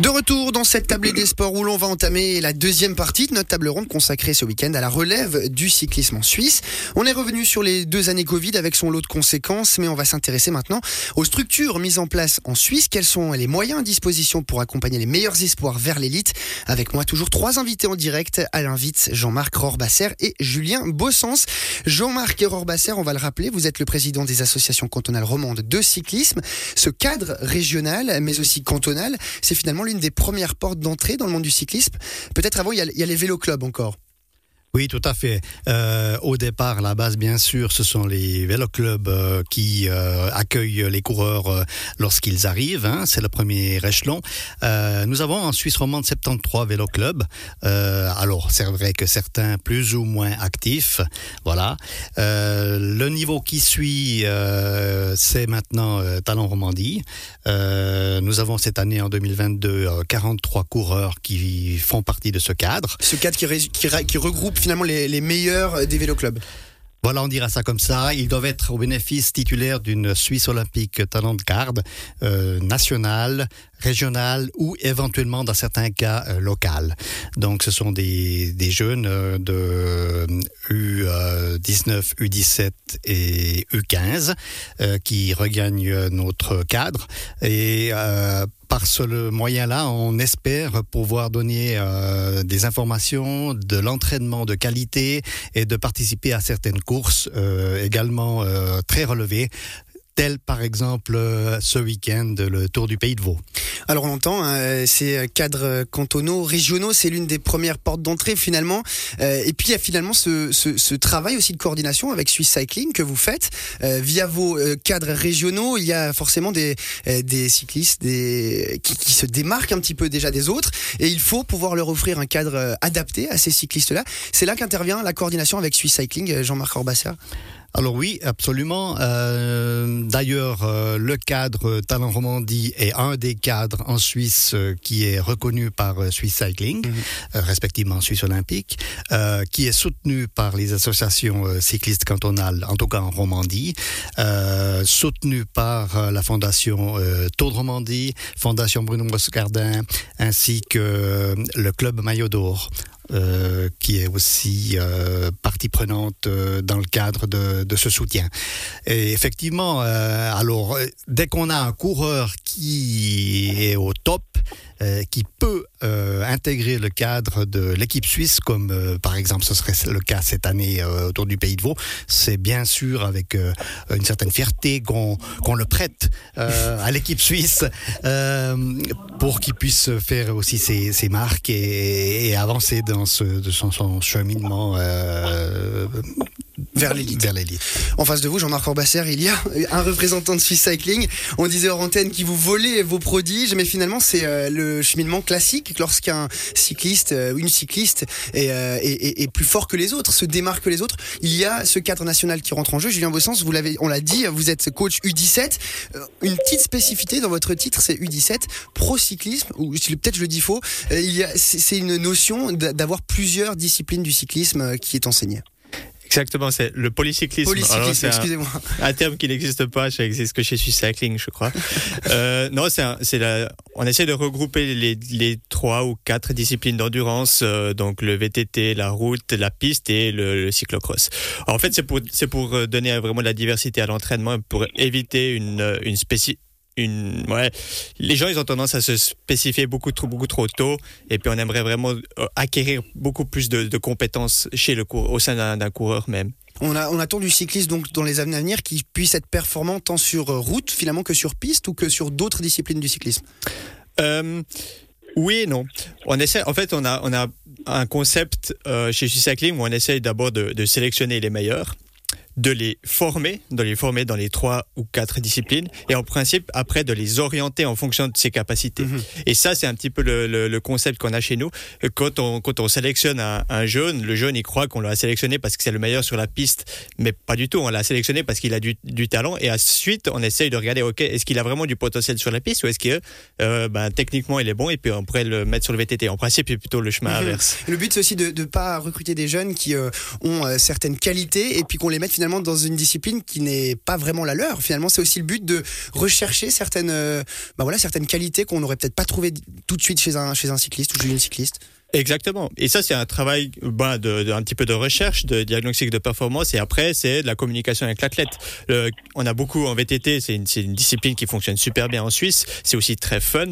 De retour dans cette tablée des sports où l'on va entamer la deuxième partie de notre table ronde consacrée ce week-end à la relève du cyclisme en Suisse. On est revenu sur les deux années Covid avec son lot de conséquences, mais on va s'intéresser maintenant aux structures mises en place en Suisse. Quels sont les moyens à disposition pour accompagner les meilleurs espoirs vers l'élite? Avec moi toujours trois invités en direct. Alain Vitz, Jean-Marc Rorbasser et Julien Bossens. Jean-Marc Rorbasser, on va le rappeler, vous êtes le président des associations cantonales romandes de cyclisme. Ce cadre régional, mais aussi cantonal, c'est finalement l'une des premières portes d'entrée dans le monde du cyclisme. Peut-être avant, il y a, les vélo-clubs encore. Oui, tout à fait. Euh, au départ, la base, bien sûr, ce sont les véloclubs euh, qui euh, accueillent les coureurs euh, lorsqu'ils arrivent. Hein, c'est le premier échelon. Euh, nous avons en Suisse romande 73 véloclubs. Euh, alors, c'est vrai que certains plus ou moins actifs. Voilà. le niveau qui suit, c'est maintenant Talent Romandie. nous avons cette année, en 2022, 43 coureurs qui font partie de ce cadre. Ce cadre qui, regroupe finalement les, meilleurs des véloclubs. Voilà, on dira ça comme ça. Ils doivent être au bénéfice titulaire d'une Suisse olympique talent de garde euh, nationale, régionale ou éventuellement dans certains cas euh, locale. Donc ce sont des, des jeunes euh, de U19, U17 et U15 euh, qui regagnent notre cadre et euh, par ce moyen-là, on espère pouvoir donner euh, des informations, de l'entraînement de qualité et de participer à certaines courses euh, également euh, très relevées tel par exemple euh, ce week-end le Tour du Pays de Vaud. Alors on l'entend, hein, ces cadres cantonaux, régionaux, c'est l'une des premières portes d'entrée finalement. Euh, et puis il y a finalement ce, ce, ce, travail aussi de coordination avec Swiss Cycling que vous faites euh, via vos cadres régionaux. Il y a forcément des, des cyclistes des, qui, qui, se démarquent un petit peu déjà des autres et il faut pouvoir leur offrir un cadre adapté à ces cyclistes-là. C'est là qu'intervient la coordination avec Swiss Cycling, Jean-Marc Orbasser. Alors oui, absolument. Euh, D'ailleurs, euh, le cadre Talent Romandie est un des cadres en Suisse euh, qui est reconnu par Swiss Cycling, mm -hmm. respectivement Suisse Olympique, qui est soutenu par les associations cyclistes cantonales, en tout cas en Romandie, soutenu par la fondation Tour de Romandie, Fondation Bruno Moscardin, ainsi que le club Maillot d'Or. Euh, qui est aussi euh, partie prenante euh, dans le cadre de, de, ce soutien. Et effectivement, alors dès qu'on a un coureur qui est au top, qui peut euh, intégrer le cadre de l'équipe suisse, comme euh, par exemple ce serait le cas cette année euh, autour du Pays de Vaud, c'est bien sûr avec euh, une certaine fierté qu'on qu le prête euh, à l'équipe suisse euh, pour qu'il puisse faire aussi ses, ses marques et, et avancer dans ce, son, son cheminement euh, vers l'élite. En face de vous, Jean-Marc Orbasser, il y a un représentant de Swiss Cycling. On disait hors antenne qui vous volait vos prodiges, mais finalement c'est euh, le cheminement classique lorsqu'un cycliste, euh, une cycliste est, euh, est, plus fort que les autres, se démarque que les autres. Il y a ce cadre national qui rentre en jeu. Julien Bossens, vous l'avez, on l'a dit, vous êtes coach U17. Une petite spécificité dans votre titre, c'est U17 pro cyclisme ou peut-être je le dis faux. Il y a, c'est une notion d'avoir plusieurs disciplines du cyclisme qui est enseignée. Exactement, c'est le polycyclisme. Polycyclisme, excusez-moi. Un, un, terme qui n'existe pas, ça existe que chez Swiss Cycling, je crois. euh, non, c'est la, on essaie de regrouper les, les trois ou quatre disciplines d'endurance, euh, donc le VTT, la route, la piste et le, le cyclocross. Alors, en fait, c'est pour, c'est pour donner vraiment de la diversité à l'entraînement, pour éviter une, une spécificité une ouais. Les gens ils ont tendance à se spécifier beaucoup trop beaucoup trop tôt. Et puis on aimerait vraiment euh, acquérir beaucoup plus de, de compétences chez le cours au sein d'un coureur même. On, a, on attend du cycliste donc dans les années à venir qui puisse être performant tant sur route finalement que sur piste ou que sur d'autres disciplines du cyclisme? Euh, oui et non. On essaie en fait on a on a un concept euh, chez Cycling où on essaye d'abord de, de sélectionner les meilleurs de les former, de les former dans les trois ou quatre disciplines, et en principe, après, de les orienter en fonction de ses capacités. -hmm. Et ça, c'est un petit peu le, le, le concept qu'on a chez nous. Quand on, quand on sélectionne un, un jeune, le jeune, il croit qu'on l'a sélectionné parce que c'est le meilleur sur la piste, mais pas du tout. On l'a sélectionné parce qu'il a du, du, talent, et ensuite, on essaye de regarder, OK, est-ce qu'il a vraiment du potentiel sur la piste, ou est-ce que, euh, ben, techniquement, il est bon, et puis on pourrait le mettre sur le VTT. En principe, c'est plutôt le chemin -hmm. inverse. Le but, c'est aussi de ne pas recruter des jeunes qui euh, ont euh, certaines qualités, et puis qu'on les mette finalement finalement dans une discipline qui n'est pas vraiment la leur. Finalement, c'est aussi le but de rechercher certaines, bah voilà, certaines qualités qu'on n'aurait peut-être pas trouvées tout de suite chez un, chez un cycliste ou chez une cycliste. Exactement. Et ça, c'est un travail ben, de, de, un petit peu de recherche, de diagnostic de performance. Et après, c'est de la communication avec l'athlète. on a beaucoup en VTT, c'est une, une, discipline qui fonctionne super bien en Suisse. C'est aussi très fun.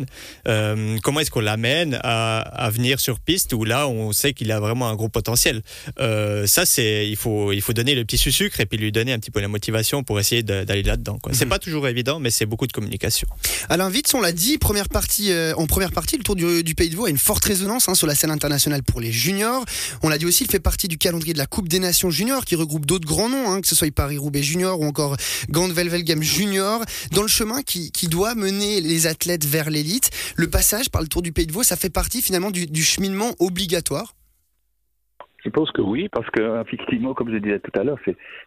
Euh, comment est-ce qu'on l'amène à, à, venir sur piste où là, on sait qu'il a vraiment un gros potentiel? Euh, Ça, c'est il faut, il faut donner le petit sucre et puis lui donner un petit peu la motivation pour essayer d'aller là-dedans. C'est mhm. pas toujours évident, mais c'est beaucoup de communication. Alain Witz, on l'a dit, première partie, euh, en première partie, le Tour du, du Pays de Vaud a une forte résonance hein, sur la scène international pour les juniors. On l'a dit aussi, il fait partie du calendrier de la Coupe des Nations juniors qui regroupe d'autres grands noms, hein, que ce soit Paris-Roubaix junior ou encore Gand Velvelgem junior, dans le chemin qui, doit mener les athlètes vers l'élite. Le passage par le Tour du Pays de Vaud, ça fait partie finalement du cheminement obligatoire je pense que oui, parce que effectivement, comme je disais tout à l'heure,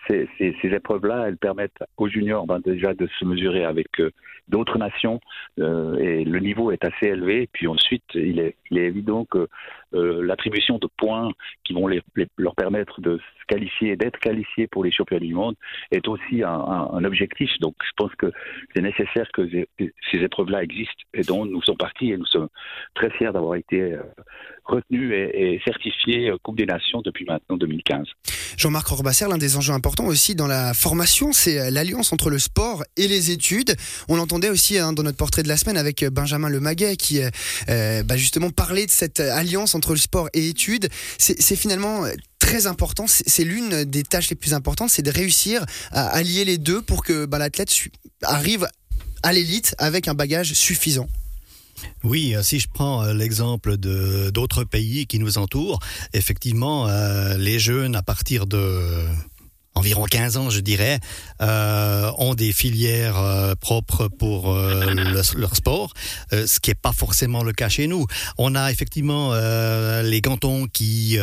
ces, épreuves-là, elles permettent aux juniors ben, déjà de se mesurer avec euh, d'autres nations euh, et le niveau est assez élevé. Puis ensuite, il est, il est évident que euh, l'attribution de points qui vont leur permettre de se qualifier, d'être qualifiés pour les championnats du monde est aussi un, objectif. Donc je pense que c'est nécessaire que ces, épreuves-là existent et dont nous sommes partis et nous sommes très fiers d'avoir été euh, retenus et, et certifiés Coupe des Nations depuis maintenant 2015. Jean-Marc Orbasser, l'un des enjeux importants aussi dans la formation, c'est l'alliance entre le sport et les études. On l'entendait aussi hein, dans notre portrait de la semaine avec Benjamin Lemaguet qui euh, bah justement parlait de cette alliance entre le sport et études. C'est finalement très important. C'est l'une des tâches les plus importantes, c'est de réussir à allier les deux pour que bah, l'athlète arrive à l'élite avec un bagage suffisant. Oui, euh, si je prends euh, l'exemple de d'autres pays qui nous entourent, effectivement, euh, les jeunes à partir de environ 15 ans, je dirais, euh, ont des filières euh, propres pour euh, le, leur sport, euh, ce qui n'est pas forcément le cas chez nous. On a effectivement euh, les cantons qui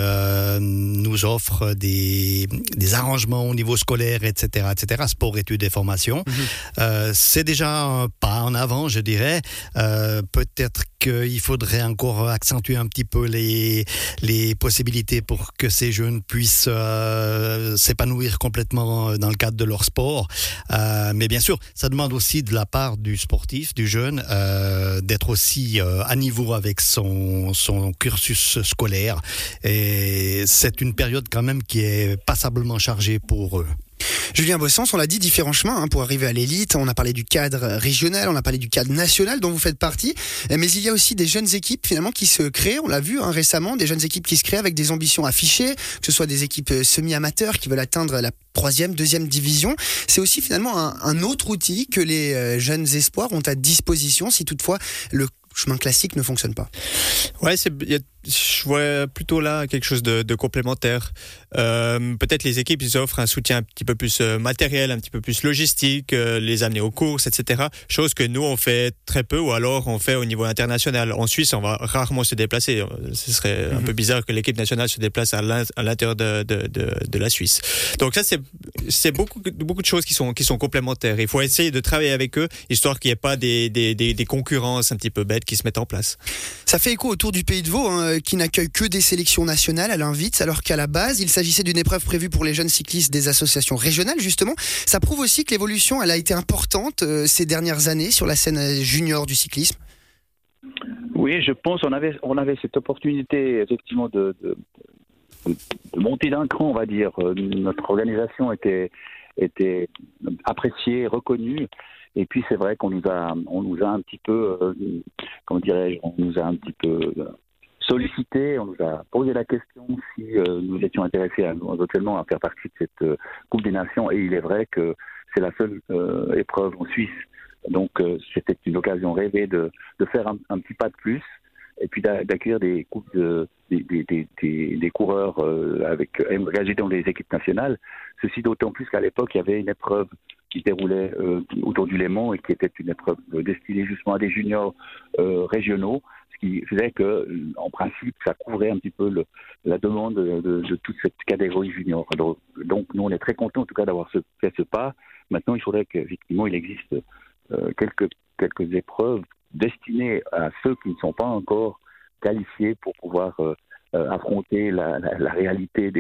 nous offrent des, des, arrangements au niveau scolaire, etc., etc., sport, études et formation. Mhm. C'est déjà un pas en avant, je dirais. Peut-être qu'il faudrait encore accentuer un petit peu les, les possibilités pour que ces jeunes puissent s'épanouir complètement euh, dans le cadre de leur sport. Euh, mais bien sûr, ça demande aussi de la part du sportif, du jeune, euh, d'être aussi euh, à niveau avec son, son cursus scolaire. Et c'est une période quand même qui est passablement chargée pour eux. Julien Bossens, on l'a dit, différents chemins hein, pour arriver à l'élite. On a parlé du cadre régional, on a parlé du cadre national dont vous faites partie. Mais il y a aussi des jeunes équipes finalement qui se créent. On l'a vu hein, récemment, des jeunes équipes qui se créent avec des ambitions affichées, que ce soit des équipes euh, semi-amateurs qui veulent atteindre la troisième, deuxième division. C'est aussi finalement un, un, autre outil que les euh, jeunes espoirs ont à disposition si toutefois le chemin classique ne fonctionne pas. Ouais, je vois plutôt là quelque chose de, de complémentaire. Euh, Peut-être les équipes ils offrent un soutien un petit peu plus euh, matériel, un petit peu plus logistique, euh, les amener aux courses, etc. Chose que nous on fait très peu ou alors on fait au niveau international. En Suisse, on va rarement se déplacer. Ce serait un mhm. peu bizarre que l'équipe nationale se déplace à l'intérieur de, de, de, de, la Suisse. Donc ça c'est c'est beaucoup beaucoup de choses qui sont qui sont complémentaires. Il faut essayer de travailler avec eux histoire qu'il n'y ait pas des, des, des, des, concurrences un petit peu bêtes qui se mettent en place. Ça fait écho autour du Pays de Vaud. Hein euh, qui n'accueille que des sélections nationales à l'invite, alors qu'à la base, il s'agissait d'une épreuve prévue pour les jeunes cyclistes des associations régionales, justement. Ça prouve aussi que l'évolution, elle a été importante euh, ces dernières années sur la scène euh, junior du cyclisme. Oui, je pense on avait cette opportunité effectivement de, monter d'un cran, on va dire. Notre organisation était appréciée, reconnue. Et puis c'est vrai qu'on nous a, on nous a un petit peu, euh, comment dirais-je, on nous a un petit peu sollicité, on nous a posé la question si euh, nous étions intéressés à, éventuellement à faire partie de cette euh, Coupe des Nations. Et il est vrai que c'est la seule euh, épreuve en Suisse. Donc c'était une occasion rêvée de, de faire un, petit pas de plus et puis d'accueillir des de, des, des, des, des, coureurs avec engagés dans les équipes nationales. Ceci d'autant plus qu'à l'époque il y avait une épreuve qui se déroulait autour du Léman et qui était une épreuve destinée justement à des juniors régionaux qui faisait que, en principe, ça couvrait un petit peu le, la demande de, de, toute cette catégorie junior. Donc, nous, on est très contents, en tout cas, d'avoir fait ce pas. Maintenant, il faudrait qu'effectivement, il existe euh, quelques, quelques épreuves destinées à ceux qui ne sont pas encore qualifiés pour pouvoir euh, affronter la, réalité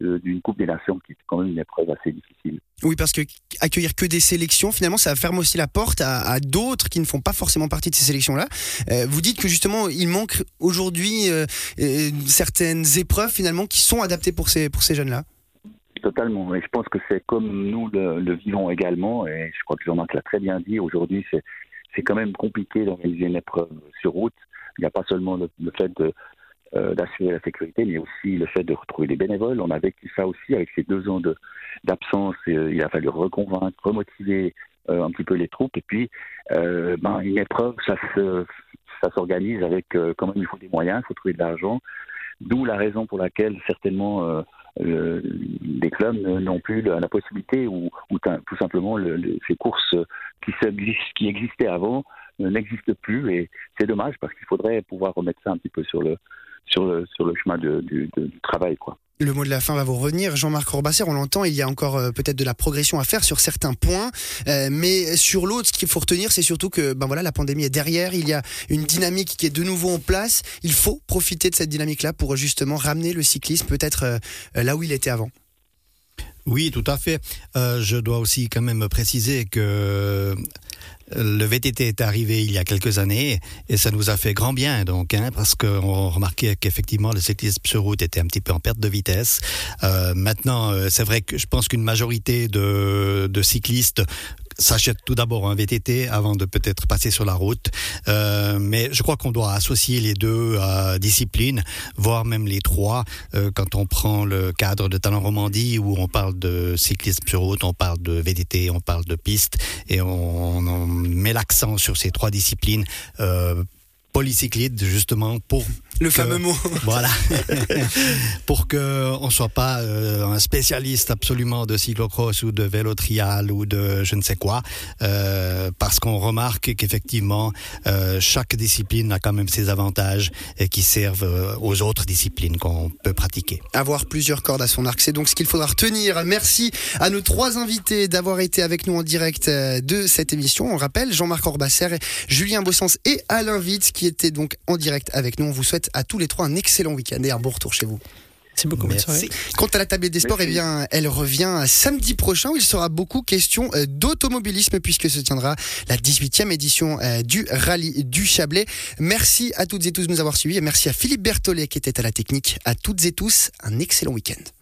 d'une Coupe des Nations qui est quand même une épreuve assez difficile. Oui, parce que accueillir que des sélections, finalement, ça ferme aussi la porte à, d'autres qui ne font pas forcément partie de ces sélections-là. vous dites que justement, il manque aujourd'hui certaines épreuves finalement qui sont adaptées pour ces, pour ces jeunes-là. Totalement. Et je pense que c'est comme nous le, vivons également. Et je crois que Jean-Marc l'a très bien dit. Aujourd'hui, c'est, c'est quand même compliqué d'organiser une épreuve sur route. Il n'y a pas seulement le, fait de, euh, d'assurer la sécurité, mais aussi le fait de retrouver des bénévoles. On a vécu ça aussi avec ces deux ans de, d'absence. Euh, il a fallu reconvaincre, remotiver euh, un petit peu les troupes. Et puis, ben, une épreuve, ça, se, ça s'organise avec quand même il faut des moyens, il faut trouver de l'argent. D'où la raison pour laquelle certainement euh, les clubs n'ont plus la, possibilité ou, tout simplement ces courses qui, existaient avant euh, n'existent plus et c'est dommage parce qu'il faudrait pouvoir remettre ça un petit peu sur le sur le, sur le chemin du travail quoi. Le mot de la fin va vous revenir. Jean-Marc Corbasser, on l'entend, il y a encore euh, peut-être de la progression à faire sur certains points. Euh, mais sur l'autre, ce qu'il faut retenir, c'est surtout que ben voilà, la pandémie est derrière. Il y a une dynamique qui est de nouveau en place. Il faut profiter de cette dynamique-là pour justement ramener le cyclisme peut-être euh, là où il était avant. Oui, tout à fait. je dois aussi quand même préciser que le VTT est arrivé il y a quelques années et ça nous a fait grand bien donc hein, parce qu'on remarquait qu'effectivement le cyclisme sur route était un petit peu en perte de vitesse. Euh, maintenant, euh, c'est vrai que je pense qu'une majorité de, de cyclistes s'achète tout d'abord un VTT avant de peut-être passer sur la route. Euh, mais je crois qu'on doit associer les deux euh, disciplines, voire même les trois. Euh, quand on prend le cadre de Talent Romandie où on parle de cyclisme sur route, on parle de VTT, on parle de piste et on, on met l'accent sur ces trois disciplines polycyclide justement pour le fameux mot. Voilà. pour que on soit pas euh, un spécialiste absolument de cyclocross ou de vélo trial ou de je ne sais quoi, euh, parce qu'on remarque qu'effectivement euh, chaque discipline a quand même ses avantages et qui servent aux autres disciplines qu'on peut pratiquer. Avoir plusieurs cordes à son arc, c'est donc ce qu'il faudra retenir. Merci à nos trois invités d'avoir été avec nous en direct de cette émission. On rappelle Jean-Marc Orbasser, Julien Bossens et Alain Witt qui était donc en direct avec nous. On vous souhaite à tous les trois un excellent week-end et un bon retour chez vous. C'est beaucoup. Merci. Quant à la tablette des sports, eh bien, elle revient samedi prochain où il sera beaucoup question euh, d'automobilisme puisque se tiendra la 18e édition euh, du rallye du Chablais. Merci à toutes et tous de nous avoir suivis et merci à Philippe Berthollet qui était à la technique. À toutes et tous, un excellent week-end.